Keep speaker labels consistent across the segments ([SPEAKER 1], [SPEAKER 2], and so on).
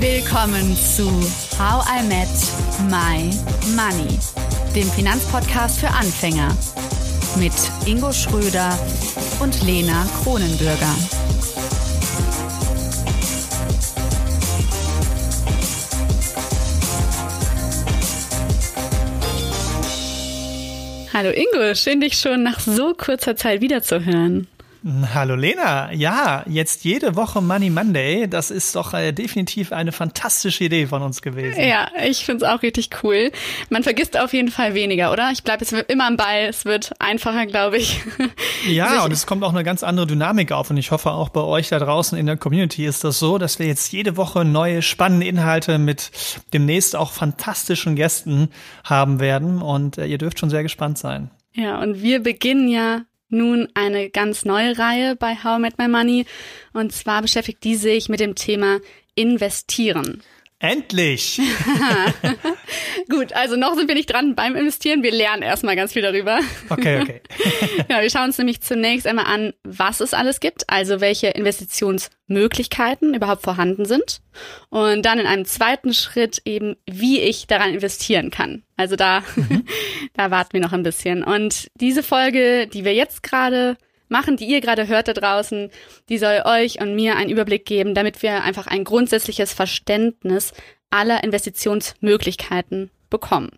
[SPEAKER 1] Willkommen zu How I Met My Money, dem Finanzpodcast für Anfänger mit Ingo Schröder und Lena Kronenbürger. Hallo Ingo, schön dich schon nach so kurzer Zeit wiederzuhören.
[SPEAKER 2] Hallo Lena, ja, jetzt jede Woche Money Monday, das ist doch äh, definitiv eine fantastische Idee von uns gewesen.
[SPEAKER 1] Ja, ich finde es auch richtig cool. Man vergisst auf jeden Fall weniger, oder? Ich bleibe jetzt immer am Ball, es wird einfacher, glaube ich.
[SPEAKER 2] Ja, und es kommt auch eine ganz andere Dynamik auf und ich hoffe auch bei euch da draußen in der Community ist das so, dass wir jetzt jede Woche neue spannende Inhalte mit demnächst auch fantastischen Gästen haben werden und äh, ihr dürft schon sehr gespannt sein.
[SPEAKER 1] Ja, und wir beginnen ja nun eine ganz neue Reihe bei How I Met My Money. Und zwar beschäftigt die sich mit dem Thema Investieren.
[SPEAKER 2] Endlich!
[SPEAKER 1] Gut, also noch sind wir nicht dran beim Investieren. Wir lernen erstmal ganz viel darüber.
[SPEAKER 2] Okay, okay.
[SPEAKER 1] ja, wir schauen uns nämlich zunächst einmal an, was es alles gibt, also welche Investitionsmöglichkeiten überhaupt vorhanden sind. Und dann in einem zweiten Schritt eben, wie ich daran investieren kann. Also da, mhm. da warten wir noch ein bisschen. Und diese Folge, die wir jetzt gerade machen, die ihr gerade hört da draußen, die soll euch und mir einen Überblick geben, damit wir einfach ein grundsätzliches Verständnis aller Investitionsmöglichkeiten bekommen.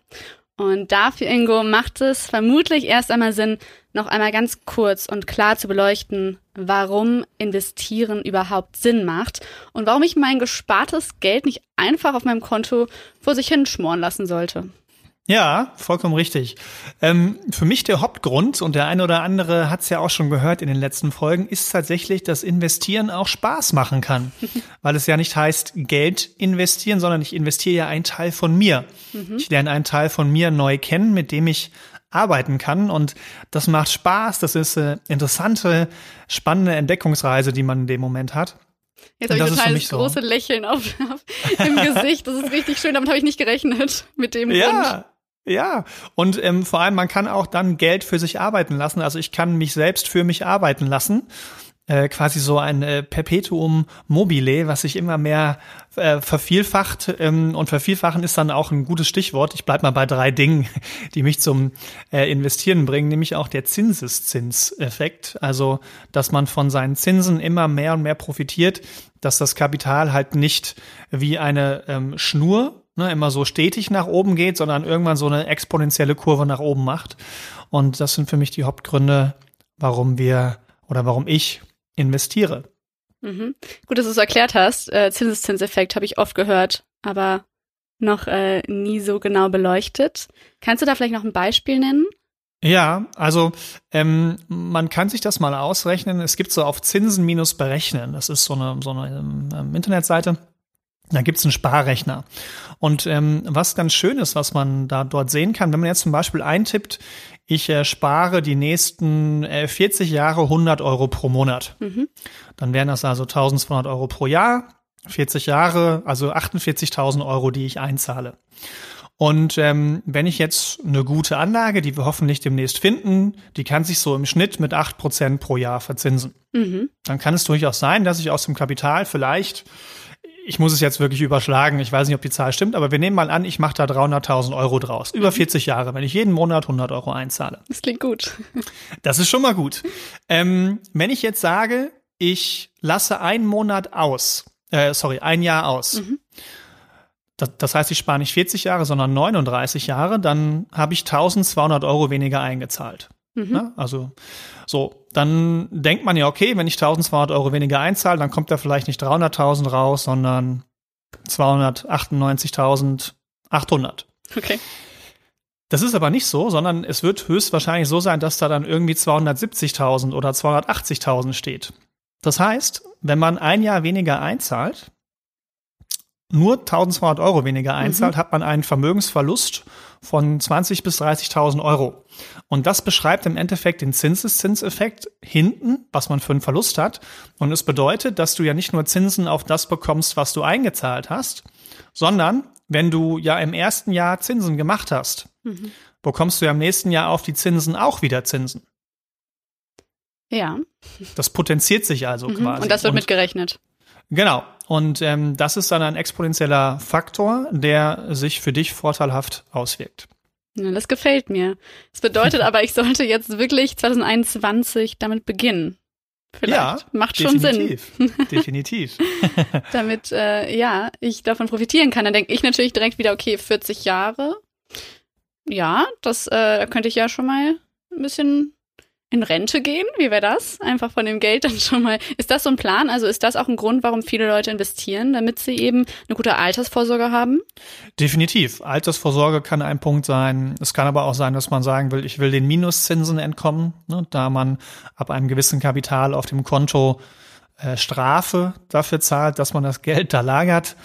[SPEAKER 1] Und dafür, Ingo, macht es vermutlich erst einmal Sinn, noch einmal ganz kurz und klar zu beleuchten, warum investieren überhaupt Sinn macht und warum ich mein gespartes Geld nicht einfach auf meinem Konto vor sich hin schmoren lassen sollte.
[SPEAKER 2] Ja, vollkommen richtig. Ähm, für mich der Hauptgrund, und der eine oder andere hat es ja auch schon gehört in den letzten Folgen, ist tatsächlich, dass Investieren auch Spaß machen kann. Weil es ja nicht heißt Geld investieren, sondern ich investiere ja einen Teil von mir. Mhm. Ich lerne einen Teil von mir neu kennen, mit dem ich arbeiten kann. Und das macht Spaß. Das ist eine interessante, spannende Entdeckungsreise, die man in dem Moment hat.
[SPEAKER 1] Jetzt habe ich total das große so. Lächeln auf, auf im Gesicht. Das ist richtig schön. Damit habe ich nicht gerechnet mit dem
[SPEAKER 2] ja. Grund. Ja, und ähm, vor allem, man kann auch dann Geld für sich arbeiten lassen. Also ich kann mich selbst für mich arbeiten lassen. Äh, quasi so ein äh, Perpetuum mobile, was sich immer mehr äh, vervielfacht. Ähm, und vervielfachen ist dann auch ein gutes Stichwort. Ich bleib mal bei drei Dingen, die mich zum äh, Investieren bringen, nämlich auch der Zinseszinseffekt. Also, dass man von seinen Zinsen immer mehr und mehr profitiert, dass das Kapital halt nicht wie eine ähm, Schnur ne, immer so stetig nach oben geht, sondern irgendwann so eine exponentielle Kurve nach oben macht. Und das sind für mich die Hauptgründe, warum wir oder warum ich investiere.
[SPEAKER 1] Mhm. Gut, dass du es erklärt hast. Äh, Zinseszinseffekt habe ich oft gehört, aber noch äh, nie so genau beleuchtet. Kannst du da vielleicht noch ein Beispiel nennen?
[SPEAKER 2] Ja, also ähm, man kann sich das mal ausrechnen. Es gibt so auf Zinsen minus berechnen. Das ist so eine, so eine ähm, Internetseite. Da gibt's einen Sparrechner. Und ähm, was ganz schön ist, was man da dort sehen kann, wenn man jetzt zum Beispiel eintippt, ich äh, spare die nächsten äh, 40 Jahre 100 Euro pro Monat. Mhm. Dann wären das also 1200 Euro pro Jahr, 40 Jahre, also 48.000 Euro, die ich einzahle. Und ähm, wenn ich jetzt eine gute Anlage, die wir hoffentlich demnächst finden, die kann sich so im Schnitt mit 8% pro Jahr verzinsen. Mhm. Dann kann es durchaus sein, dass ich aus dem Kapital vielleicht ich muss es jetzt wirklich überschlagen, ich weiß nicht, ob die Zahl stimmt, aber wir nehmen mal an, ich mache da 300.000 Euro draus. Über 40 mhm. Jahre, wenn ich jeden Monat 100 Euro einzahle.
[SPEAKER 1] Das klingt gut.
[SPEAKER 2] Das ist schon mal gut. Ähm, wenn ich jetzt sage, ich lasse einen Monat aus, äh, sorry, ein Jahr aus. Mhm. Das, das heißt, ich spare nicht 40 Jahre, sondern 39 Jahre, dann habe ich 1200 Euro weniger eingezahlt. Mhm. Ne? Also so, dann denkt man ja, okay, wenn ich 1200 Euro weniger einzahle, dann kommt da vielleicht nicht 300.000 raus, sondern 298.800.
[SPEAKER 1] Okay.
[SPEAKER 2] Das ist aber nicht so, sondern es wird höchstwahrscheinlich so sein, dass da dann irgendwie 270.000 oder 280.000 steht. Das heißt, wenn man ein Jahr weniger einzahlt, nur 1200 Euro weniger einzahlt, mhm. hat man einen Vermögensverlust von 20 bis 30.000 Euro. Und das beschreibt im Endeffekt den Zinseszinseffekt hinten, was man für einen Verlust hat. Und es bedeutet, dass du ja nicht nur Zinsen auf das bekommst, was du eingezahlt hast, sondern wenn du ja im ersten Jahr Zinsen gemacht hast, mhm. bekommst du ja im nächsten Jahr auf die Zinsen auch wieder Zinsen.
[SPEAKER 1] Ja.
[SPEAKER 2] Das potenziert sich also mhm. quasi.
[SPEAKER 1] Und das wird mitgerechnet.
[SPEAKER 2] Genau. Und ähm, das ist dann ein exponentieller Faktor, der sich für dich vorteilhaft auswirkt.
[SPEAKER 1] Ja, das gefällt mir. Das bedeutet aber, ich sollte jetzt wirklich 2021 damit beginnen. Vielleicht. Ja, Macht schon definitiv,
[SPEAKER 2] Sinn. Definitiv.
[SPEAKER 1] damit, äh, ja, ich davon profitieren kann. Dann denke ich natürlich direkt wieder, okay, 40 Jahre. Ja, das, äh, könnte ich ja schon mal ein bisschen in Rente gehen? Wie wäre das? Einfach von dem Geld dann schon mal. Ist das so ein Plan? Also ist das auch ein Grund, warum viele Leute investieren, damit sie eben eine gute Altersvorsorge haben?
[SPEAKER 2] Definitiv. Altersvorsorge kann ein Punkt sein. Es kann aber auch sein, dass man sagen will, ich will den Minuszinsen entkommen, ne, da man ab einem gewissen Kapital auf dem Konto äh, Strafe dafür zahlt, dass man das Geld da lagert.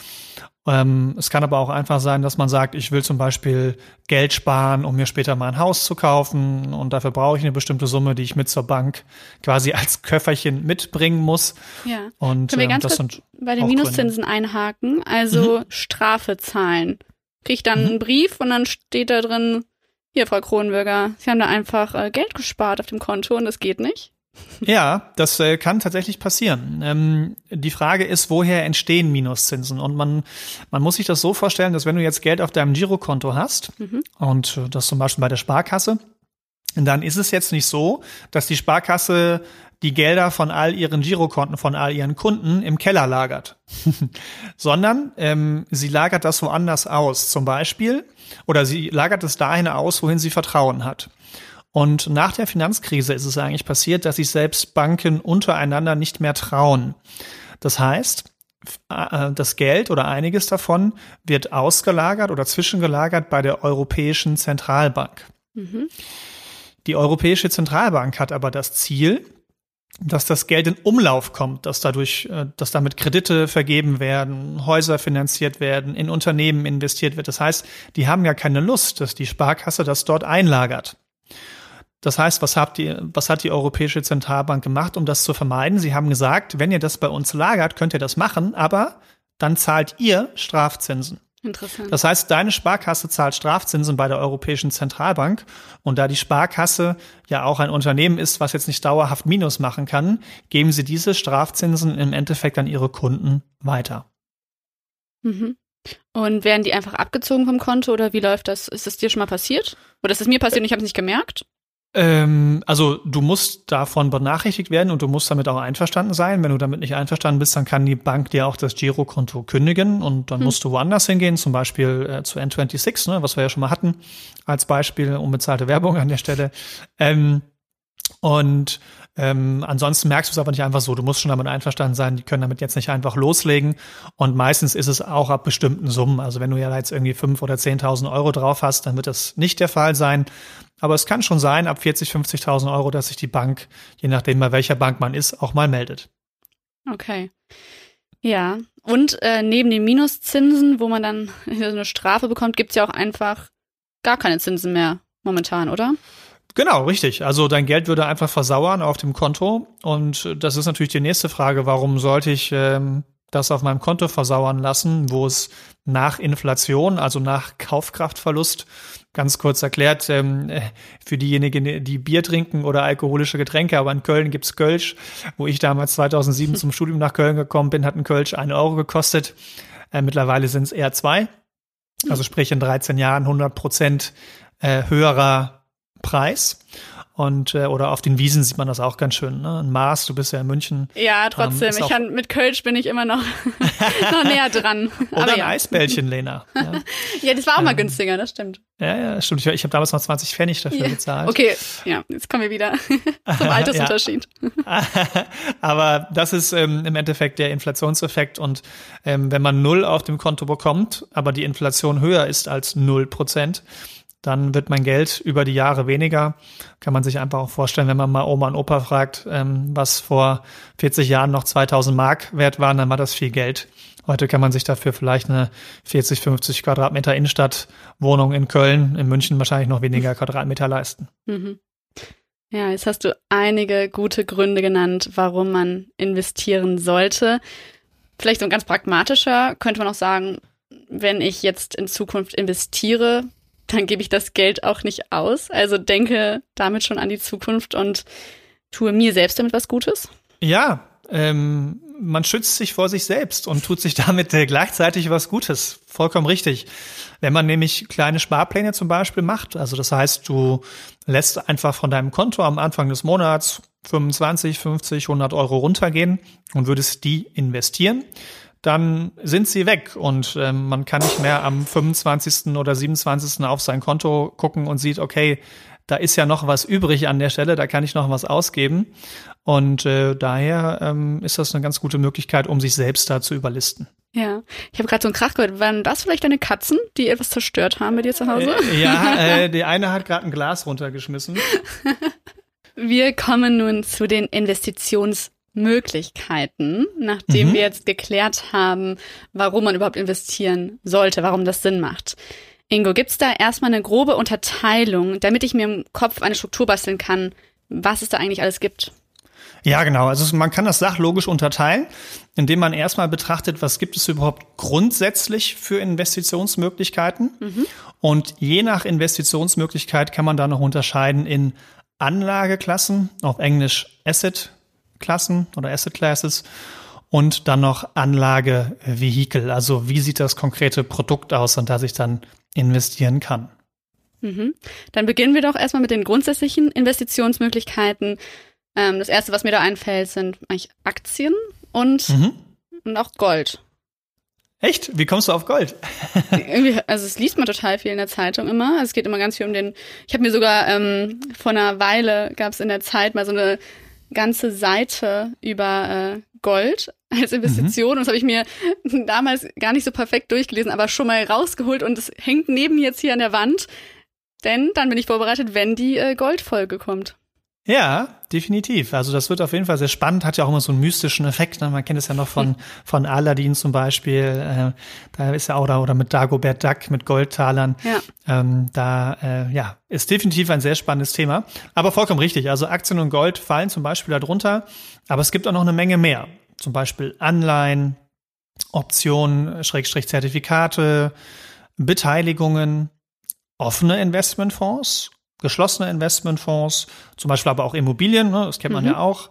[SPEAKER 2] Ähm, es kann aber auch einfach sein, dass man sagt, ich will zum Beispiel Geld sparen, um mir später mal ein Haus zu kaufen und dafür brauche ich eine bestimmte Summe, die ich mit zur Bank quasi als Köfferchen mitbringen muss.
[SPEAKER 1] Ja.
[SPEAKER 2] Und
[SPEAKER 1] Können wir ähm, ganz ähm, kurz bei den Minuszinsen Gründe. einhaken? Also mhm. Strafe zahlen. Kriege ich dann mhm. einen Brief und dann steht da drin, hier, Frau Kronenbürger, Sie haben da einfach äh, Geld gespart auf dem Konto und das geht nicht.
[SPEAKER 2] Ja, das äh, kann tatsächlich passieren. Ähm, die Frage ist, woher entstehen Minuszinsen? Und man, man muss sich das so vorstellen, dass wenn du jetzt Geld auf deinem Girokonto hast mhm. und äh, das zum Beispiel bei der Sparkasse, dann ist es jetzt nicht so, dass die Sparkasse die Gelder von all ihren Girokonten, von all ihren Kunden im Keller lagert, sondern ähm, sie lagert das woanders aus, zum Beispiel, oder sie lagert es dahin aus, wohin sie Vertrauen hat. Und nach der Finanzkrise ist es eigentlich passiert, dass sich selbst Banken untereinander nicht mehr trauen. Das heißt, äh, das Geld oder einiges davon wird ausgelagert oder zwischengelagert bei der Europäischen Zentralbank. Mhm. Die Europäische Zentralbank hat aber das Ziel, dass das Geld in Umlauf kommt, dass dadurch, äh, dass damit Kredite vergeben werden, Häuser finanziert werden, in Unternehmen investiert wird. Das heißt, die haben ja keine Lust, dass die Sparkasse das dort einlagert. Das heißt, was, habt ihr, was hat die Europäische Zentralbank gemacht, um das zu vermeiden? Sie haben gesagt, wenn ihr das bei uns lagert, könnt ihr das machen, aber dann zahlt ihr Strafzinsen.
[SPEAKER 1] Interessant.
[SPEAKER 2] Das heißt, deine Sparkasse zahlt Strafzinsen bei der Europäischen Zentralbank. Und da die Sparkasse ja auch ein Unternehmen ist, was jetzt nicht dauerhaft Minus machen kann, geben sie diese Strafzinsen im Endeffekt an ihre Kunden weiter.
[SPEAKER 1] Mhm. Und werden die einfach abgezogen vom Konto oder wie läuft das? Ist das dir schon mal passiert? Oder ist es mir passiert und ich habe es nicht gemerkt?
[SPEAKER 2] Ähm, also du musst davon benachrichtigt werden und du musst damit auch einverstanden sein. Wenn du damit nicht einverstanden bist, dann kann die Bank dir auch das Girokonto kündigen und dann hm. musst du woanders hingehen, zum Beispiel äh, zu N26, ne, was wir ja schon mal hatten, als Beispiel unbezahlte Werbung an der Stelle. Ähm, und ähm, ansonsten merkst du es aber nicht einfach so. Du musst schon damit einverstanden sein, die können damit jetzt nicht einfach loslegen. Und meistens ist es auch ab bestimmten Summen. Also wenn du ja jetzt irgendwie fünf oder zehntausend Euro drauf hast, dann wird das nicht der Fall sein. Aber es kann schon sein, ab 40, 50.000 Euro, dass sich die Bank, je nachdem bei welcher Bank man ist, auch mal meldet.
[SPEAKER 1] Okay. Ja. Und äh, neben den Minuszinsen, wo man dann eine Strafe bekommt, gibt's ja auch einfach gar keine Zinsen mehr momentan, oder?
[SPEAKER 2] Genau, richtig. Also dein Geld würde einfach versauern auf dem Konto. Und das ist natürlich die nächste Frage. Warum sollte ich ähm, das auf meinem Konto versauern lassen, wo es nach Inflation, also nach Kaufkraftverlust, ganz kurz erklärt, ähm, für diejenigen, die Bier trinken oder alkoholische Getränke, aber in Köln gibt's Kölsch. Wo ich damals 2007 zum Studium nach Köln gekommen bin, hat ein Kölsch einen Euro gekostet. Äh, mittlerweile sind es eher zwei. Also sprich in 13 Jahren 100 Prozent äh, höherer Preis. Und äh, oder auf den Wiesen sieht man das auch ganz schön. Ne? In Maas, du bist ja in München.
[SPEAKER 1] Ja, trotzdem. Ähm, ich kann, mit Kölsch bin ich immer noch, noch näher dran.
[SPEAKER 2] oder Aber ein ja. Eisbällchen, Lena.
[SPEAKER 1] Ja. ja, das war auch ähm, mal günstiger, das stimmt.
[SPEAKER 2] Ja, ja, stimmt. Ich, ich habe damals noch 20 Pfennig dafür ja. bezahlt.
[SPEAKER 1] Okay, ja, jetzt kommen wir wieder zum Altersunterschied.
[SPEAKER 2] Aber das ist ähm, im Endeffekt der Inflationseffekt. Und ähm, wenn man null auf dem Konto bekommt, aber die Inflation höher ist als null Prozent, dann wird mein Geld über die Jahre weniger. Kann man sich einfach auch vorstellen, wenn man mal Oma und Opa fragt, ähm, was vor 40 Jahren noch 2000 Mark wert waren, dann war das viel Geld. Heute kann man sich dafür vielleicht eine 40, 50 Quadratmeter Innenstadtwohnung in Köln, in München wahrscheinlich noch weniger Quadratmeter leisten.
[SPEAKER 1] Mhm. Ja, jetzt hast du einige gute Gründe genannt, warum man investieren sollte. Vielleicht so ein ganz pragmatischer könnte man auch sagen, wenn ich jetzt in Zukunft investiere, dann gebe ich das Geld auch nicht aus. Also denke damit schon an die Zukunft und tue mir selbst damit was Gutes.
[SPEAKER 2] Ja, ähm, man schützt sich vor sich selbst und tut sich damit äh, gleichzeitig was Gutes. Vollkommen richtig. Wenn man nämlich kleine Sparpläne zum Beispiel macht, also das heißt, du lässt einfach von deinem Konto am Anfang des Monats 25, 50, 100 Euro runtergehen und würdest die investieren, dann sind sie weg und äh, man kann nicht mehr am 25. oder 27. auf sein Konto gucken und sieht, okay, da ist ja noch was übrig an der Stelle, da kann ich noch was ausgeben. Und äh, daher ähm, ist das eine ganz gute Möglichkeit, um sich selbst da zu überlisten.
[SPEAKER 1] Ja, ich habe gerade so einen Krach gehört. Waren das vielleicht deine Katzen, die etwas zerstört haben bei dir zu Hause?
[SPEAKER 2] Äh, ja, äh, die eine hat gerade ein Glas runtergeschmissen.
[SPEAKER 1] Wir kommen nun zu den Investitionsmöglichkeiten, nachdem mhm. wir jetzt geklärt haben, warum man überhaupt investieren sollte, warum das Sinn macht. Ingo, gibt's da erstmal eine grobe Unterteilung, damit ich mir im Kopf eine Struktur basteln kann, was es da eigentlich alles gibt?
[SPEAKER 2] Ja, genau. Also man kann das sachlogisch unterteilen, indem man erstmal betrachtet, was gibt es überhaupt grundsätzlich für Investitionsmöglichkeiten. Mhm. Und je nach Investitionsmöglichkeit kann man da noch unterscheiden in Anlageklassen, auf Englisch Asset-Klassen oder Asset Classes und dann noch Anlagevehikel. Also wie sieht das konkrete Produkt aus, an das ich dann investieren kann.
[SPEAKER 1] Mhm. Dann beginnen wir doch erstmal mit den grundsätzlichen Investitionsmöglichkeiten. Ähm, das erste, was mir da einfällt, sind eigentlich Aktien und, mhm. und auch Gold.
[SPEAKER 2] Echt? Wie kommst du auf Gold?
[SPEAKER 1] also es liest man total viel in der Zeitung immer. Also es geht immer ganz viel um den. Ich habe mir sogar ähm, vor einer Weile gab es in der Zeit mal so eine ganze Seite über äh, Gold als Investition. Mhm. Und das habe ich mir damals gar nicht so perfekt durchgelesen, aber schon mal rausgeholt und es hängt neben jetzt hier an der Wand. Denn dann bin ich vorbereitet, wenn die äh, Goldfolge kommt.
[SPEAKER 2] Ja, definitiv. Also das wird auf jeden Fall sehr spannend, hat ja auch immer so einen mystischen Effekt. Ne? Man kennt es ja noch von, von Aladdin zum Beispiel. Äh, da ist ja auch da, oder mit Dagobert Duck, mit Goldtalern. Ja. Ähm, da äh, ja, ist definitiv ein sehr spannendes Thema. Aber vollkommen richtig. Also Aktien und Gold fallen zum Beispiel darunter. Aber es gibt auch noch eine Menge mehr. Zum Beispiel Anleihen, Optionen, Schrägstrich Zertifikate, Beteiligungen, offene Investmentfonds geschlossene Investmentfonds, zum Beispiel aber auch Immobilien, ne, das kennt man mhm. ja auch,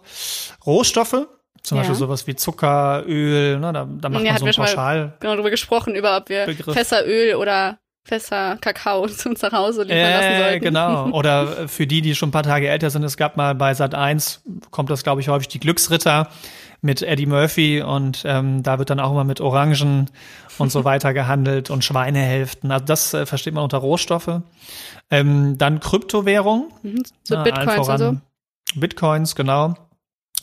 [SPEAKER 2] Rohstoffe, zum ja. Beispiel sowas wie Zucker, Öl, ne, da, da macht ja, man so ein Pauschal.
[SPEAKER 1] Genau darüber gesprochen, über ob wir Begriff. Fässer Öl oder Fässer Kakao zu uns nach Hause liefern äh, lassen sollten.
[SPEAKER 2] Genau. Oder für die, die schon ein paar Tage älter sind, es gab mal bei Sat 1, kommt das, glaube ich, häufig die Glücksritter mit Eddie Murphy und ähm, da wird dann auch immer mit Orangen und so weiter gehandelt und Schweinehälften. Also das äh, versteht man unter Rohstoffe. Ähm, dann Kryptowährung.
[SPEAKER 1] Mhm, so ja, Bitcoins und so.
[SPEAKER 2] Bitcoins, genau.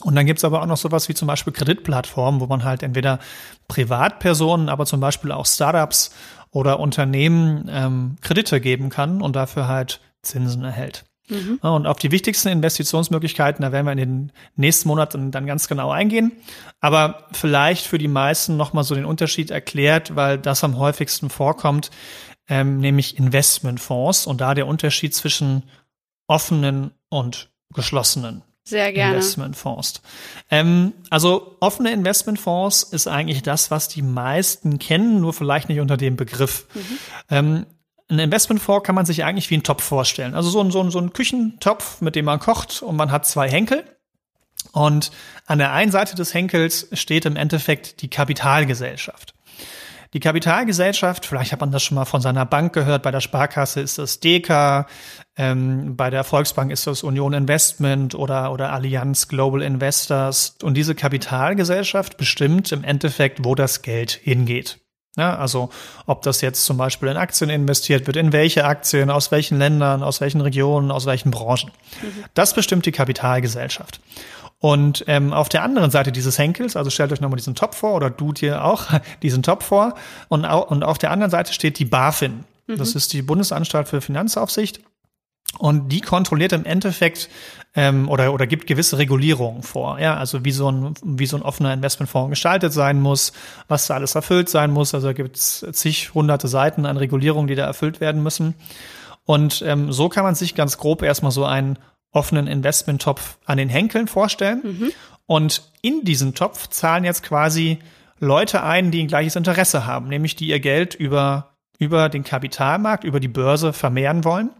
[SPEAKER 2] Und dann gibt's aber auch noch sowas wie zum Beispiel Kreditplattformen, wo man halt entweder Privatpersonen, aber zum Beispiel auch Startups oder Unternehmen ähm, Kredite geben kann und dafür halt Zinsen erhält. Mhm. Und auf die wichtigsten Investitionsmöglichkeiten, da werden wir in den nächsten Monaten dann ganz genau eingehen. Aber vielleicht für die meisten nochmal so den Unterschied erklärt, weil das am häufigsten vorkommt, ähm, nämlich Investmentfonds und da der Unterschied zwischen offenen und geschlossenen
[SPEAKER 1] sehr gerne.
[SPEAKER 2] Investmentfonds. Ähm, also offene Investmentfonds ist eigentlich das, was die meisten kennen, nur vielleicht nicht unter dem Begriff. Mhm. Ähm, ein Investmentfonds kann man sich eigentlich wie ein Topf vorstellen. Also so ein, so ein, so ein Küchentopf, mit dem man kocht und man hat zwei Henkel. Und an der einen Seite des Henkels steht im Endeffekt die Kapitalgesellschaft. Die Kapitalgesellschaft, vielleicht hat man das schon mal von seiner Bank gehört, bei der Sparkasse ist das DK, ähm, bei der Volksbank ist das Union Investment oder, oder Allianz Global Investors. Und diese Kapitalgesellschaft bestimmt im Endeffekt, wo das Geld hingeht. Ja, also ob das jetzt zum Beispiel in Aktien investiert wird, in welche Aktien, aus welchen Ländern, aus welchen Regionen, aus welchen Branchen. Mhm. Das bestimmt die Kapitalgesellschaft. Und ähm, auf der anderen Seite dieses Henkels, also stellt euch nochmal diesen Top vor oder du dir auch diesen Top vor. Und, und auf der anderen Seite steht die BaFin. Mhm. Das ist die Bundesanstalt für Finanzaufsicht. Und die kontrolliert im Endeffekt ähm, oder, oder gibt gewisse Regulierungen vor. Ja, also wie so ein, wie so ein offener Investmentfonds gestaltet sein muss, was da alles erfüllt sein muss. Also da gibt es zig hunderte Seiten an Regulierungen, die da erfüllt werden müssen. Und ähm, so kann man sich ganz grob erstmal so einen offenen Investmenttopf an den Henkeln vorstellen. Mhm. Und in diesen Topf zahlen jetzt quasi Leute ein, die ein gleiches Interesse haben, nämlich die ihr Geld über, über den Kapitalmarkt, über die Börse vermehren wollen.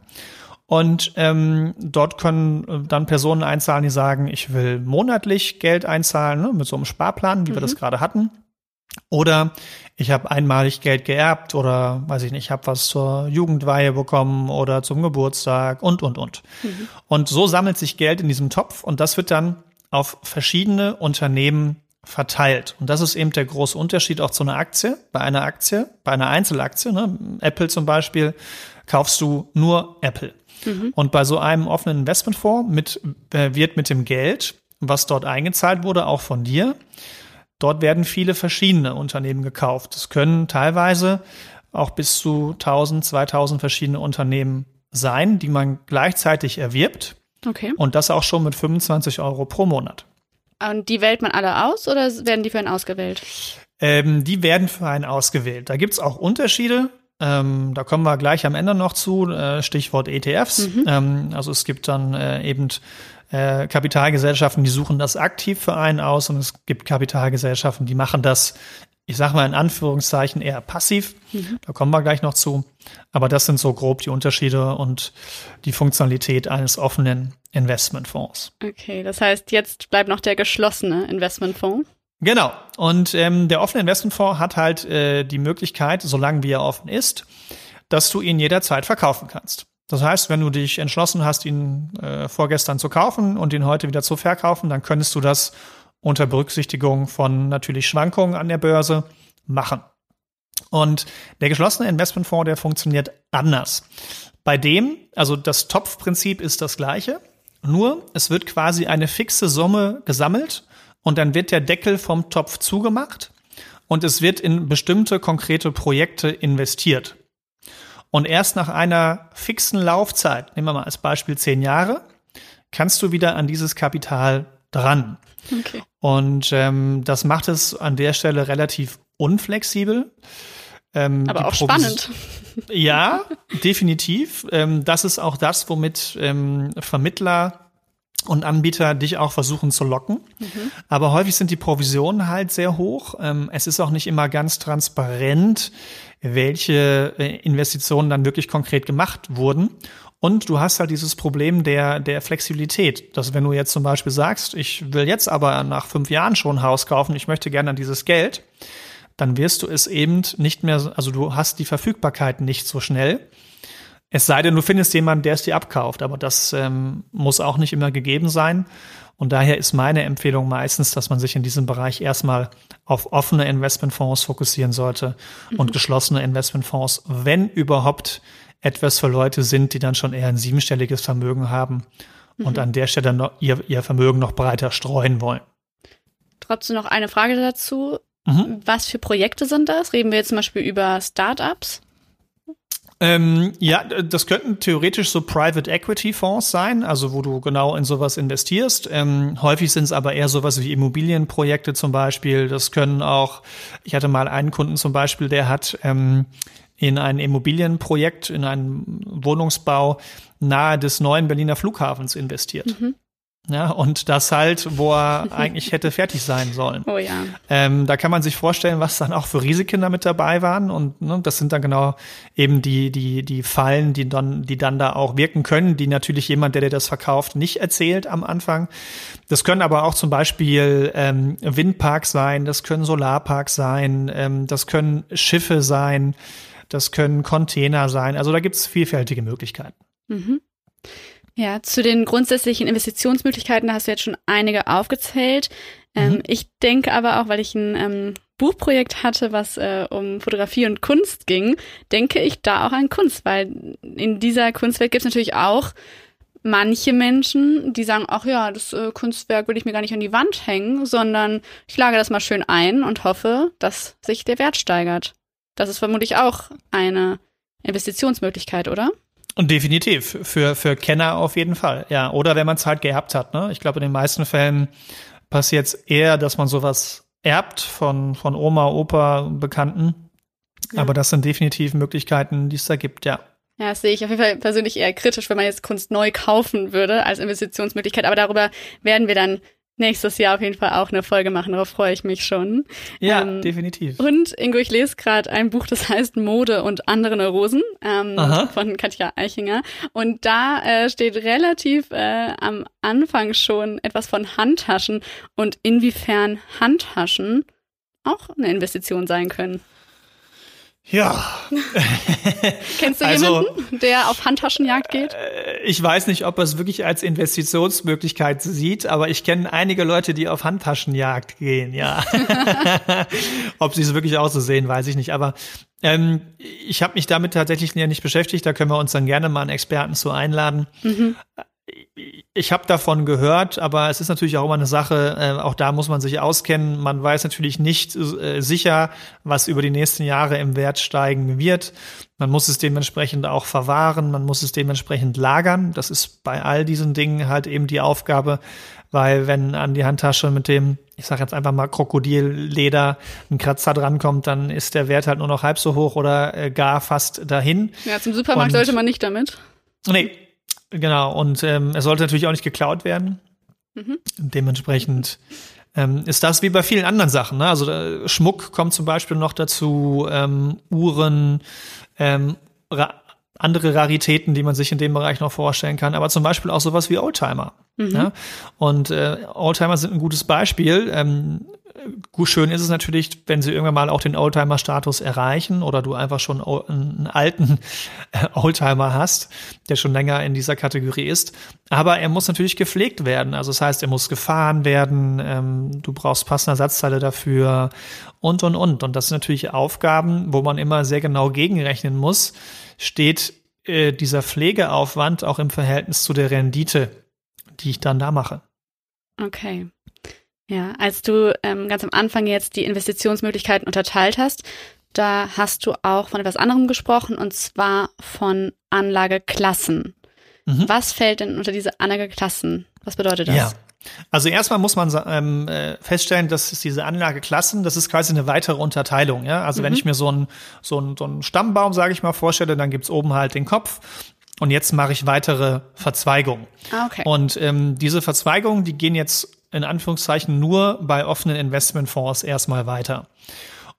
[SPEAKER 2] Und ähm, dort können äh, dann Personen einzahlen, die sagen, ich will monatlich Geld einzahlen, ne, mit so einem Sparplan, wie mhm. wir das mhm. gerade hatten. Oder ich habe einmalig Geld geerbt oder weiß ich nicht, ich habe was zur Jugendweihe bekommen oder zum Geburtstag und, und, und. Mhm. Und so sammelt sich Geld in diesem Topf und das wird dann auf verschiedene Unternehmen verteilt. Und das ist eben der große Unterschied auch zu einer Aktie. Bei einer Aktie, bei einer Einzelaktie, ne, Apple zum Beispiel, kaufst du nur Apple. Mhm. Und bei so einem offenen Investmentfonds mit, äh, wird mit dem Geld, was dort eingezahlt wurde, auch von dir, dort werden viele verschiedene Unternehmen gekauft. Es können teilweise auch bis zu 1000, 2000 verschiedene Unternehmen sein, die man gleichzeitig erwirbt. Okay. Und das auch schon mit 25 Euro pro Monat.
[SPEAKER 1] Und die wählt man alle aus oder werden die für einen ausgewählt?
[SPEAKER 2] Ähm, die werden für einen ausgewählt. Da gibt's auch Unterschiede. Ähm, da kommen wir gleich am Ende noch zu, äh, Stichwort ETFs. Mhm. Ähm, also es gibt dann äh, eben äh, Kapitalgesellschaften, die suchen das aktiv für einen aus und es gibt Kapitalgesellschaften, die machen das, ich sag mal in Anführungszeichen, eher passiv. Mhm. Da kommen wir gleich noch zu. Aber das sind so grob die Unterschiede und die Funktionalität eines offenen Investmentfonds.
[SPEAKER 1] Okay, das heißt, jetzt bleibt noch der geschlossene Investmentfonds.
[SPEAKER 2] Genau. Und ähm, der offene Investmentfonds hat halt äh, die Möglichkeit, solange wie er offen ist, dass du ihn jederzeit verkaufen kannst. Das heißt, wenn du dich entschlossen hast, ihn äh, vorgestern zu kaufen und ihn heute wieder zu verkaufen, dann könntest du das unter Berücksichtigung von natürlich Schwankungen an der Börse machen. Und der geschlossene Investmentfonds, der funktioniert anders. Bei dem, also das Topfprinzip ist das gleiche, nur es wird quasi eine fixe Summe gesammelt und dann wird der Deckel vom Topf zugemacht und es wird in bestimmte konkrete Projekte investiert. Und erst nach einer fixen Laufzeit, nehmen wir mal als Beispiel zehn Jahre, kannst du wieder an dieses Kapital dran. Okay. Und ähm, das macht es an der Stelle relativ unflexibel.
[SPEAKER 1] Ähm, Aber auch Provis spannend.
[SPEAKER 2] Ja, definitiv. Ähm, das ist auch das, womit ähm, Vermittler und Anbieter dich auch versuchen zu locken. Mhm. Aber häufig sind die Provisionen halt sehr hoch. Ähm, es ist auch nicht immer ganz transparent, welche äh, Investitionen dann wirklich konkret gemacht wurden. Und du hast halt dieses Problem der, der Flexibilität, dass wenn du jetzt zum Beispiel sagst, ich will jetzt aber nach fünf Jahren schon ein Haus kaufen, ich möchte gerne an dieses Geld, dann wirst du es eben nicht mehr, also du hast die Verfügbarkeit nicht so schnell. Es sei denn, du findest jemanden, der es dir abkauft, aber das ähm, muss auch nicht immer gegeben sein. Und daher ist meine Empfehlung meistens, dass man sich in diesem Bereich erstmal auf offene Investmentfonds fokussieren sollte mhm. und geschlossene Investmentfonds, wenn überhaupt etwas für Leute sind, die dann schon eher ein siebenstelliges Vermögen haben mhm. und an der Stelle noch ihr, ihr Vermögen noch breiter streuen wollen.
[SPEAKER 1] Trotzdem noch eine Frage dazu. Mhm. Was für Projekte sind das? Reden wir jetzt zum Beispiel über Startups?
[SPEAKER 2] Ähm, ja, das könnten theoretisch so Private Equity Fonds sein, also wo du genau in sowas investierst. Ähm, häufig sind es aber eher sowas wie Immobilienprojekte zum Beispiel. Das können auch, ich hatte mal einen Kunden zum Beispiel, der hat ähm, in ein Immobilienprojekt, in einen Wohnungsbau nahe des neuen Berliner Flughafens investiert. Mhm. Ja, und das halt, wo er eigentlich hätte fertig sein sollen.
[SPEAKER 1] Oh ja.
[SPEAKER 2] Ähm, da kann man sich vorstellen, was dann auch für Risiken damit dabei waren. Und ne, das sind dann genau eben die, die, die Fallen, die dann, die dann da auch wirken können, die natürlich jemand, der dir das verkauft, nicht erzählt am Anfang. Das können aber auch zum Beispiel ähm, Windparks sein, das können Solarparks sein, ähm, das können Schiffe sein, das können Container sein. Also da gibt's vielfältige Möglichkeiten. Mhm.
[SPEAKER 1] Ja, zu den grundsätzlichen Investitionsmöglichkeiten, da hast du jetzt schon einige aufgezählt. Ähm, mhm. Ich denke aber auch, weil ich ein ähm, Buchprojekt hatte, was äh, um Fotografie und Kunst ging, denke ich da auch an Kunst, weil in dieser Kunstwelt gibt es natürlich auch manche Menschen, die sagen, ach ja, das äh, Kunstwerk will ich mir gar nicht an die Wand hängen, sondern ich lage das mal schön ein und hoffe, dass sich der Wert steigert. Das ist vermutlich auch eine Investitionsmöglichkeit, oder?
[SPEAKER 2] Und definitiv, für, für Kenner auf jeden Fall, ja. Oder wenn man es halt geerbt hat, ne? Ich glaube, in den meisten Fällen passiert es eher, dass man sowas erbt von, von Oma, Opa, Bekannten. Ja. Aber das sind definitiv Möglichkeiten, die es da gibt, ja.
[SPEAKER 1] Ja, das sehe ich auf jeden Fall persönlich eher kritisch, wenn man jetzt Kunst neu kaufen würde als Investitionsmöglichkeit. Aber darüber werden wir dann nächstes Jahr auf jeden Fall auch eine Folge machen, darauf freue ich mich schon.
[SPEAKER 2] Ja, ähm, definitiv.
[SPEAKER 1] Und Ingo, ich lese gerade ein Buch, das heißt Mode und andere Neurosen ähm, von Katja Eichinger. Und da äh, steht relativ äh, am Anfang schon etwas von Handtaschen und inwiefern Handtaschen auch eine Investition sein können.
[SPEAKER 2] Ja.
[SPEAKER 1] Kennst du also, jemanden, der auf Handtaschenjagd geht? Äh,
[SPEAKER 2] ich weiß nicht, ob er es wirklich als Investitionsmöglichkeit sieht, aber ich kenne einige Leute, die auf Handtaschenjagd gehen, ja. ob sie es wirklich auch so sehen, weiß ich nicht. Aber ähm, ich habe mich damit tatsächlich nicht beschäftigt. Da können wir uns dann gerne mal einen Experten zu einladen. Mhm ich habe davon gehört, aber es ist natürlich auch immer eine Sache, äh, auch da muss man sich auskennen. Man weiß natürlich nicht äh, sicher, was über die nächsten Jahre im Wert steigen wird. Man muss es dementsprechend auch verwahren, man muss es dementsprechend lagern. Das ist bei all diesen Dingen halt eben die Aufgabe, weil wenn an die Handtasche mit dem, ich sage jetzt einfach mal Krokodilleder, ein Kratzer drankommt, dann ist der Wert halt nur noch halb so hoch oder äh, gar fast dahin.
[SPEAKER 1] Ja, zum Supermarkt Und, sollte man nicht damit.
[SPEAKER 2] Nee, Genau, und ähm, er sollte natürlich auch nicht geklaut werden. Mhm. Dementsprechend ähm, ist das wie bei vielen anderen Sachen. Ne? Also äh, Schmuck kommt zum Beispiel noch dazu, ähm, Uhren, ähm, ra andere Raritäten, die man sich in dem Bereich noch vorstellen kann, aber zum Beispiel auch sowas wie Oldtimer. Mhm. Ja? Und äh, Oldtimer sind ein gutes Beispiel. Ähm, schön ist es natürlich, wenn sie irgendwann mal auch den Oldtimer-Status erreichen oder du einfach schon einen alten äh, Oldtimer hast, der schon länger in dieser Kategorie ist. Aber er muss natürlich gepflegt werden. Also das heißt, er muss gefahren werden, ähm, du brauchst passende Ersatzteile dafür und, und, und. Und das sind natürlich Aufgaben, wo man immer sehr genau gegenrechnen muss. Steht äh, dieser Pflegeaufwand auch im Verhältnis zu der Rendite, die ich dann da mache?
[SPEAKER 1] Okay. Ja, als du ähm, ganz am Anfang jetzt die Investitionsmöglichkeiten unterteilt hast, da hast du auch von etwas anderem gesprochen und zwar von Anlageklassen. Mhm. Was fällt denn unter diese Anlageklassen? Was bedeutet das?
[SPEAKER 2] Ja. Also erstmal muss man ähm, äh, feststellen, dass es diese Anlageklassen, das ist quasi eine weitere Unterteilung. Ja? Also mhm. wenn ich mir so einen so einen, so einen Stammbaum, sage ich mal, vorstelle, dann gibt's oben halt den Kopf und jetzt mache ich weitere Verzweigungen.
[SPEAKER 1] Ah, okay.
[SPEAKER 2] Und ähm, diese Verzweigungen, die gehen jetzt in Anführungszeichen nur bei offenen Investmentfonds erstmal weiter.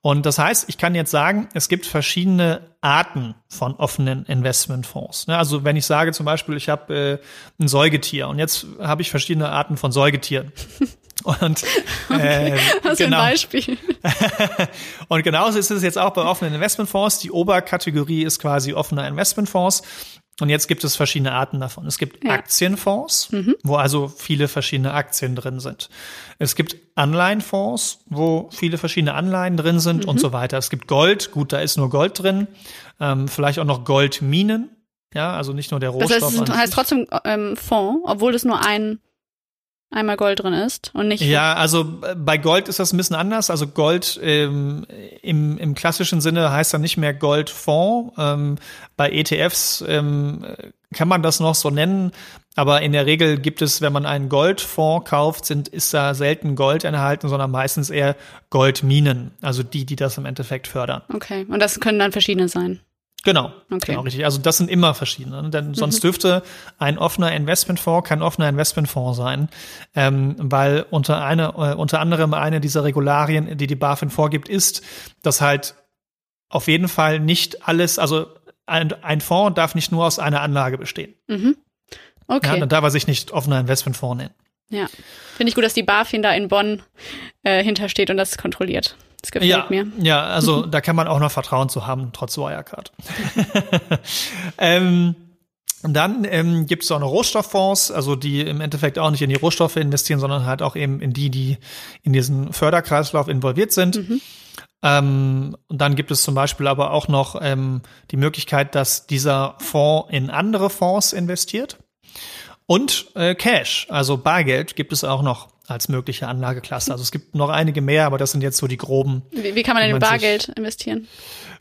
[SPEAKER 2] Und das heißt, ich kann jetzt sagen, es gibt verschiedene Arten von offenen Investmentfonds. Ne, also wenn ich sage zum Beispiel, ich habe äh, ein Säugetier und jetzt habe ich verschiedene Arten von Säugetieren. Und
[SPEAKER 1] äh, okay. Was genau. ein Beispiel.
[SPEAKER 2] und genauso ist es jetzt auch bei offenen Investmentfonds. Die Oberkategorie ist quasi offener Investmentfonds. Und jetzt gibt es verschiedene Arten davon. Es gibt ja. Aktienfonds, mhm. wo also viele verschiedene Aktien drin sind. Es gibt Anleihenfonds, wo viele verschiedene Anleihen drin sind mhm. und so weiter. Es gibt Gold, gut, da ist nur Gold drin. Ähm, vielleicht auch noch Goldminen. Ja, also nicht nur der Rohstoff.
[SPEAKER 1] Das heißt, es heißt trotzdem ähm, Fonds, obwohl es nur ein einmal Gold drin ist und nicht.
[SPEAKER 2] Ja, also äh, bei Gold ist das ein bisschen anders. Also Gold ähm, im, im klassischen Sinne heißt dann nicht mehr Goldfonds. Ähm, bei ETFs ähm, kann man das noch so nennen. Aber in der Regel gibt es, wenn man einen Goldfonds kauft, sind, ist da selten Gold enthalten, sondern meistens eher Goldminen. Also die, die das im Endeffekt fördern.
[SPEAKER 1] Okay. Und das können dann verschiedene sein.
[SPEAKER 2] Genau, okay. genau richtig. Also das sind immer verschiedene, ne? denn sonst mhm. dürfte ein offener Investmentfonds kein offener Investmentfonds sein, ähm, weil unter eine, äh, unter anderem eine dieser Regularien, die die BaFin vorgibt, ist, dass halt auf jeden Fall nicht alles, also ein, ein Fonds darf nicht nur aus einer Anlage bestehen.
[SPEAKER 1] Mhm. Okay.
[SPEAKER 2] Ja, dann darf er sich nicht offener Investmentfonds nennen.
[SPEAKER 1] Ja, finde ich gut, dass die BaFin da in Bonn äh, hintersteht und das kontrolliert. Das gefällt
[SPEAKER 2] ja,
[SPEAKER 1] mir.
[SPEAKER 2] Ja, also da kann man auch noch Vertrauen zu haben, trotz Wirecard. ähm, dann ähm, gibt es auch noch Rohstofffonds, also die im Endeffekt auch nicht in die Rohstoffe investieren, sondern halt auch eben in die, die in diesen Förderkreislauf involviert sind. Mhm. Ähm, und dann gibt es zum Beispiel aber auch noch ähm, die Möglichkeit, dass dieser Fonds in andere Fonds investiert. Und äh, Cash, also Bargeld, gibt es auch noch als mögliche Anlageklasse. Also es gibt noch einige mehr, aber das sind jetzt so die groben.
[SPEAKER 1] Wie, wie kann man denn in Bargeld sich, investieren?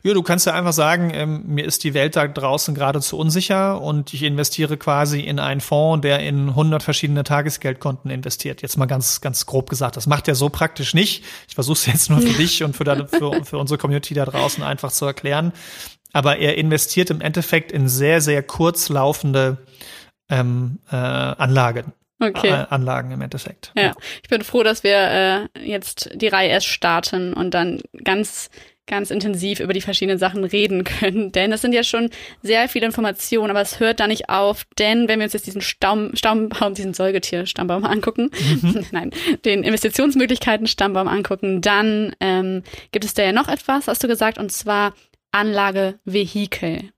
[SPEAKER 2] Ja, du kannst ja einfach sagen, ähm, mir ist die Welt da draußen gerade zu unsicher und ich investiere quasi in einen Fonds, der in 100 verschiedene Tagesgeldkonten investiert. Jetzt mal ganz, ganz grob gesagt. Das macht er so praktisch nicht. Ich versuche es jetzt nur für dich und für, deine, für, für unsere Community da draußen einfach zu erklären. Aber er investiert im Endeffekt in sehr, sehr kurz laufende ähm, äh, Anlagen.
[SPEAKER 1] Okay.
[SPEAKER 2] Äh, Anlagen im Endeffekt.
[SPEAKER 1] Ja, ich bin froh, dass wir äh, jetzt die Reihe erst starten und dann ganz ganz intensiv über die verschiedenen Sachen reden können. Denn es sind ja schon sehr viele Informationen, aber es hört da nicht auf. Denn wenn wir uns jetzt diesen Staum, Stammbaum, diesen Säugetier-Stammbaum angucken, mhm. nein, den Investitionsmöglichkeiten-Stammbaum angucken, dann ähm, gibt es da ja noch etwas, hast du gesagt, und zwar Anlage Vehikel.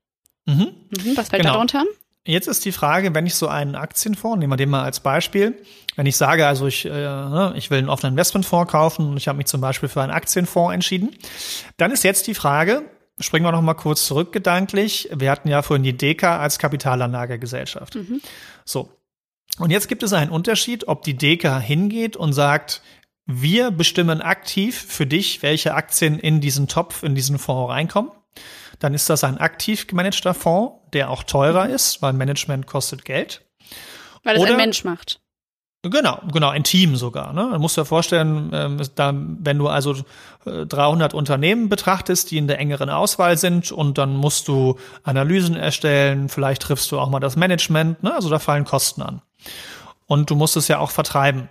[SPEAKER 1] Mhm. Mhm, was fällt genau. da drunter?
[SPEAKER 2] Jetzt ist die Frage, wenn ich so einen Aktienfonds, nehmen wir den mal als Beispiel, wenn ich sage, also ich, äh, ne, ich will einen offenen Investmentfonds kaufen und ich habe mich zum Beispiel für einen Aktienfonds entschieden, dann ist jetzt die Frage, springen wir noch mal kurz zurück gedanklich, wir hatten ja vorhin die Deka als Kapitalanlagegesellschaft. Mhm. So. Und jetzt gibt es einen Unterschied, ob die Deka hingeht und sagt, wir bestimmen aktiv für dich, welche Aktien in diesen Topf, in diesen Fonds reinkommen dann ist das ein aktiv gemanagter Fonds, der auch teurer mhm. ist, weil Management kostet Geld.
[SPEAKER 1] Weil es Oder, ein Mensch macht.
[SPEAKER 2] Genau, genau, ein Team sogar. Ne? Du musst dir vorstellen, ähm, da, wenn du also 300 äh, Unternehmen betrachtest, die in der engeren Auswahl sind und dann musst du Analysen erstellen, vielleicht triffst du auch mal das Management, ne? also da fallen Kosten an. Und du musst es ja auch vertreiben.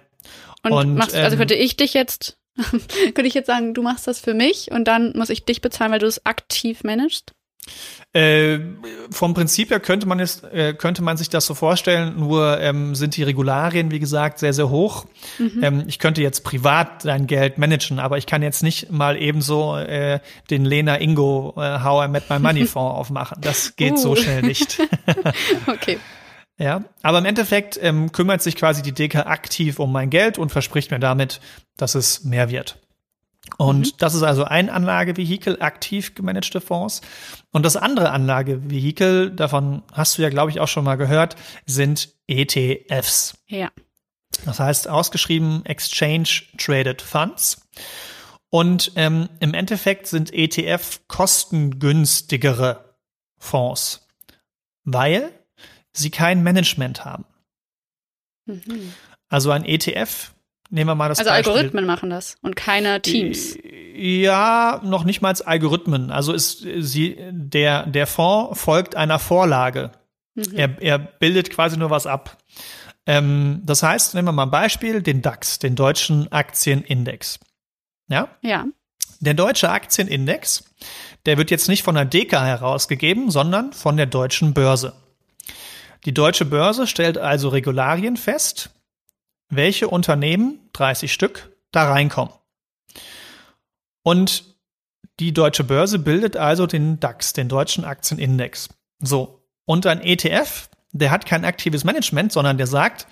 [SPEAKER 1] Und, und machst, also ähm, also könnte ich dich jetzt Könnte ich jetzt sagen, du machst das für mich und dann muss ich dich bezahlen, weil du es aktiv managst?
[SPEAKER 2] Äh, vom Prinzip her könnte man es, äh, könnte man sich das so vorstellen, nur ähm, sind die Regularien, wie gesagt, sehr, sehr hoch. Mhm. Ähm, ich könnte jetzt privat dein Geld managen, aber ich kann jetzt nicht mal ebenso äh, den Lena Ingo äh, How I Met My Money Fonds aufmachen. Das geht uh. so schnell nicht.
[SPEAKER 1] okay.
[SPEAKER 2] Ja, aber im Endeffekt ähm, kümmert sich quasi die Deka aktiv um mein Geld und verspricht mir damit, dass es mehr wird. Und mhm. das ist also ein Anlagevehikel, aktiv gemanagte Fonds. Und das andere Anlagevehikel, davon hast du ja, glaube ich, auch schon mal gehört, sind ETFs.
[SPEAKER 1] Ja.
[SPEAKER 2] Das heißt ausgeschrieben Exchange Traded Funds. Und ähm, im Endeffekt sind ETF kostengünstigere Fonds, weil sie kein Management haben. Mhm. Also ein ETF, nehmen wir mal das
[SPEAKER 1] Also
[SPEAKER 2] Beispiel.
[SPEAKER 1] Algorithmen machen das und keine Teams.
[SPEAKER 2] Ja, noch nicht mal als Algorithmen. Also ist sie, der, der Fonds folgt einer Vorlage. Mhm. Er, er bildet quasi nur was ab. Ähm, das heißt, nehmen wir mal ein Beispiel, den DAX, den deutschen Aktienindex. Ja?
[SPEAKER 1] Ja.
[SPEAKER 2] Der deutsche Aktienindex, der wird jetzt nicht von der DK herausgegeben, sondern von der deutschen Börse. Die deutsche Börse stellt also Regularien fest, welche Unternehmen, 30 Stück, da reinkommen. Und die deutsche Börse bildet also den DAX, den deutschen Aktienindex. So. Und ein ETF, der hat kein aktives Management, sondern der sagt,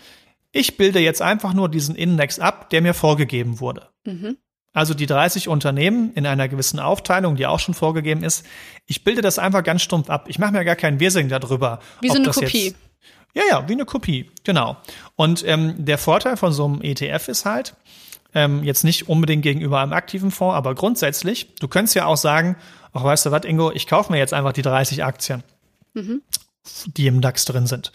[SPEAKER 2] ich bilde jetzt einfach nur diesen Index ab, der mir vorgegeben wurde. Mhm. Also die 30 Unternehmen in einer gewissen Aufteilung, die auch schon vorgegeben ist. Ich bilde das einfach ganz stumpf ab. Ich mache mir gar keinen Wirsing darüber.
[SPEAKER 1] Wie so eine Kopie. Jetzt,
[SPEAKER 2] ja, ja, wie eine Kopie, genau. Und ähm, der Vorteil von so einem ETF ist halt, ähm, jetzt nicht unbedingt gegenüber einem aktiven Fonds, aber grundsätzlich, du könntest ja auch sagen, ach weißt du was, Ingo, ich kaufe mir jetzt einfach die 30 Aktien, mhm. die im DAX drin sind.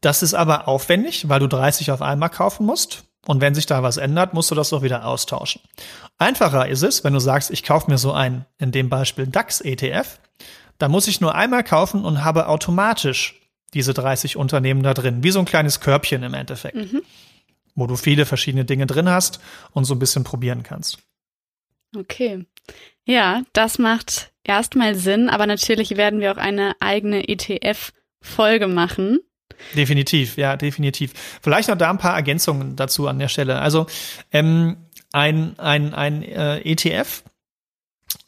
[SPEAKER 2] Das ist aber aufwendig, weil du 30 auf einmal kaufen musst. Und wenn sich da was ändert, musst du das doch wieder austauschen. Einfacher ist es, wenn du sagst, ich kaufe mir so einen, in dem Beispiel DAX-ETF, da muss ich nur einmal kaufen und habe automatisch diese 30 Unternehmen da drin. Wie so ein kleines Körbchen im Endeffekt. Mhm. Wo du viele verschiedene Dinge drin hast und so ein bisschen probieren kannst.
[SPEAKER 1] Okay. Ja, das macht erstmal Sinn, aber natürlich werden wir auch eine eigene ETF-Folge machen.
[SPEAKER 2] Definitiv, ja, definitiv. Vielleicht noch da ein paar Ergänzungen dazu an der Stelle. Also ähm, ein, ein, ein äh, ETF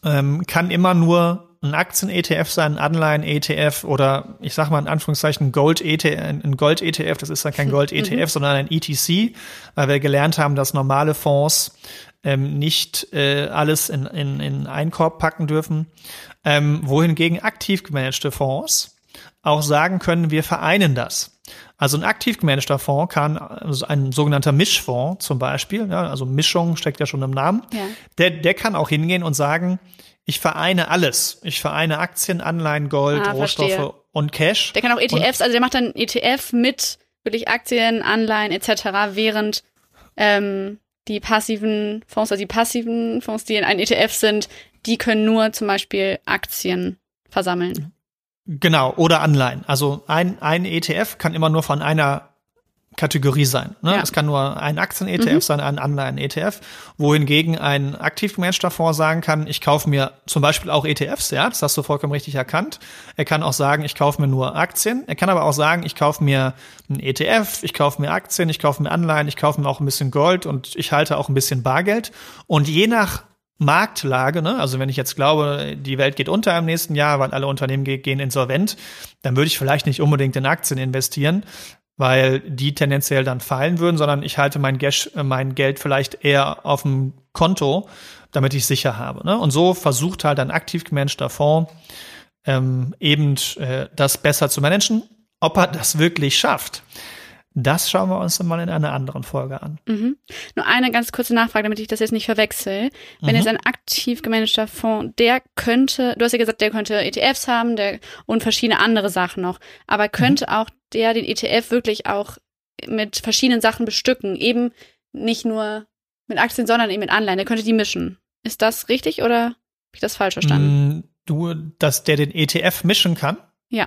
[SPEAKER 2] ähm, kann immer nur ein Aktien-ETF sein, ein Anleihen-ETF oder ich sag mal in Anführungszeichen Gold-ETF, ein Gold-ETF, das ist dann kein. Gold-ETF, mhm. sondern ein ETC, weil wir gelernt haben, dass normale Fonds ähm, nicht äh, alles in, in, in einen Korb packen dürfen, ähm, wohingegen aktiv gemanagte Fonds auch sagen können, wir vereinen das. Also ein aktiv gemanagter Fonds kann, also ein sogenannter Mischfonds zum Beispiel, ja, also Mischung steckt ja schon im Namen, ja. der, der kann auch hingehen und sagen, ich vereine alles. Ich vereine Aktien, Anleihen, Gold, ah, Rohstoffe verstehe. und Cash.
[SPEAKER 1] Der kann auch ETFs, und also der macht dann ETF mit wirklich Aktien, Anleihen etc., während ähm, die passiven Fonds, also die passiven Fonds, die in einem ETF sind, die können nur zum Beispiel Aktien versammeln.
[SPEAKER 2] Genau, oder Anleihen. Also ein, ein ETF kann immer nur von einer Kategorie sein. Ne?
[SPEAKER 1] Ja.
[SPEAKER 2] Es kann nur ein Aktien-ETF
[SPEAKER 1] Mhm.
[SPEAKER 2] sein, ein Anleihen-ETF, wohingegen ein aktiv gemanagter Fonds sagen kann, ich kaufe mir zum Beispiel auch ETFs, ja, das hast du vollkommen richtig erkannt. Er kann auch sagen, ich kaufe mir nur Aktien. Er kann aber auch sagen, ich kaufe mir einen ETF, ich kaufe mir Aktien, ich kaufe mir Anleihen, ich kaufe mir auch ein bisschen Gold und ich halte auch ein bisschen Bargeld. Und je nach Marktlage, ne? also wenn ich jetzt glaube, die Welt geht unter im nächsten Jahr, weil alle Unternehmen ge gehen insolvent, dann würde ich vielleicht nicht unbedingt in Aktien investieren, weil die tendenziell dann fallen würden, sondern ich halte mein, Gash, äh, mein Geld vielleicht eher auf dem Konto, damit ich sicher habe. Ne? Und so versucht halt ein aktiv gemanagter Fonds ähm, eben äh, das besser zu managen. Ob er das wirklich schafft, das schauen wir uns dann mal in einer anderen Folge an.
[SPEAKER 1] Mhm. Nur eine ganz kurze Nachfrage, damit ich das jetzt nicht verwechsel. Wenn
[SPEAKER 2] Mhm.
[SPEAKER 1] jetzt ein aktiv gemanagter Fonds, der könnte, du hast ja gesagt, der könnte ETFs haben der, und verschiedene andere Sachen noch, aber könnte
[SPEAKER 2] Mhm.
[SPEAKER 1] auch der den ETF wirklich auch mit verschiedenen Sachen bestücken, eben nicht nur mit Aktien, sondern eben mit Anleihen. Der könnte die mischen. Ist das richtig oder habe ich das falsch verstanden?
[SPEAKER 2] Mm, Du, dass der den ETF mischen kann?
[SPEAKER 1] Ja.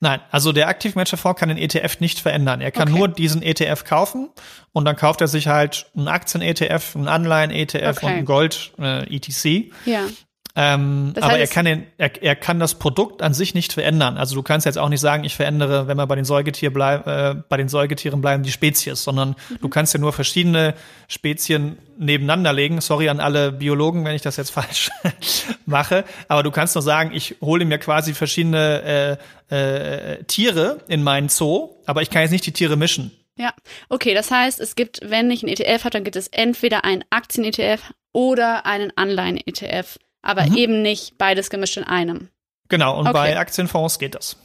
[SPEAKER 2] Nein, also der Aktivmanager-Fonds kann den ETF nicht verändern. Er kann
[SPEAKER 1] Okay.
[SPEAKER 2] nur diesen ETF kaufen und dann kauft er sich halt einen Aktien-ETF, einen Anleihen-ETF
[SPEAKER 1] Okay.
[SPEAKER 2] und einen Gold-ETC.
[SPEAKER 1] Ja.
[SPEAKER 2] Ähm,
[SPEAKER 1] Das
[SPEAKER 2] aber
[SPEAKER 1] heißt,
[SPEAKER 2] er
[SPEAKER 1] es-
[SPEAKER 2] kann, den, er, er kann das Produkt an sich nicht verändern. Also du kannst jetzt auch nicht sagen, ich verändere, wenn wir bei den Säugetier bleib, äh, bei den Säugetieren bleiben, die Spezies, sondern
[SPEAKER 1] Mhm.
[SPEAKER 2] du kannst ja nur verschiedene Spezien nebeneinander legen. Sorry an alle Biologen, wenn ich das jetzt falsch mache. Aber du kannst nur sagen, ich hole mir quasi verschiedene äh, äh, Tiere in meinen Zoo, aber ich kann jetzt nicht die Tiere mischen.
[SPEAKER 1] Ja, okay, das heißt, es gibt, wenn ich einen ETF habe, dann gibt es entweder einen Aktien-ETF oder einen Anleihen-ETF, aber
[SPEAKER 2] Mhm.
[SPEAKER 1] eben nicht beides gemischt in einem.
[SPEAKER 2] Genau, und
[SPEAKER 1] Okay.
[SPEAKER 2] bei Aktienfonds geht das.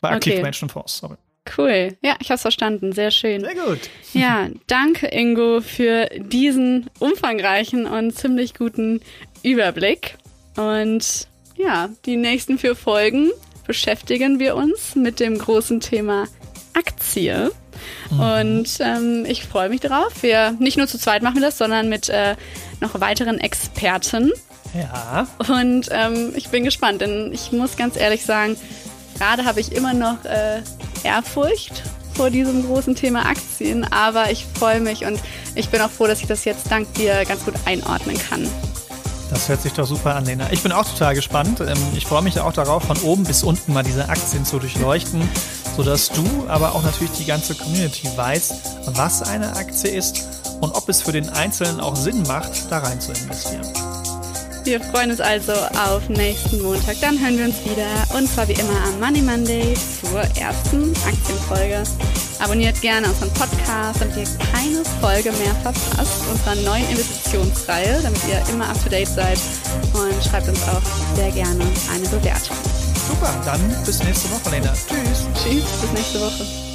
[SPEAKER 2] Bei
[SPEAKER 1] Okay.
[SPEAKER 2] Aktivmenschenfonds, sorry.
[SPEAKER 1] Cool. Ja, ich habe es verstanden. Sehr schön.
[SPEAKER 2] Sehr gut.
[SPEAKER 1] Ja, danke Ingo für diesen umfangreichen und ziemlich guten Überblick. Und ja, die nächsten vier Folgen beschäftigen wir uns mit dem großen Thema Aktie. Und ähm, ich freue mich drauf. Wir nicht nur zu zweit machen wir das, sondern mit äh, noch weiteren Experten.
[SPEAKER 2] Ja.
[SPEAKER 1] Und ähm, ich bin gespannt, denn ich muss ganz ehrlich sagen, gerade habe ich immer noch äh, Ehrfurcht vor diesem großen Thema Aktien, aber ich freue mich und ich bin auch froh, dass ich das jetzt dank dir ganz gut einordnen kann.
[SPEAKER 2] Das hört sich doch super an, Lena. Ich bin auch total gespannt. Ähm, Ich freue mich auch darauf, von oben bis unten mal diese Aktien zu durchleuchten, sodass du, aber auch natürlich die ganze Community weiß, was eine Aktie ist und ob es für den Einzelnen auch Sinn macht, da rein zu investieren.
[SPEAKER 1] Wir freuen uns also auf nächsten Montag. Dann hören wir uns wieder und zwar wie immer am Money Monday zur ersten Aktienfolge. Abonniert gerne unseren Podcast, damit ihr keine Folge mehr verpasst unserer neuen Investitionsreihe, damit ihr immer up to date seid und schreibt uns auch sehr gerne eine Bewertung.
[SPEAKER 2] Super, dann bis nächste Woche, Lena. Tschüss.
[SPEAKER 1] Tschüss, bis nächste Woche.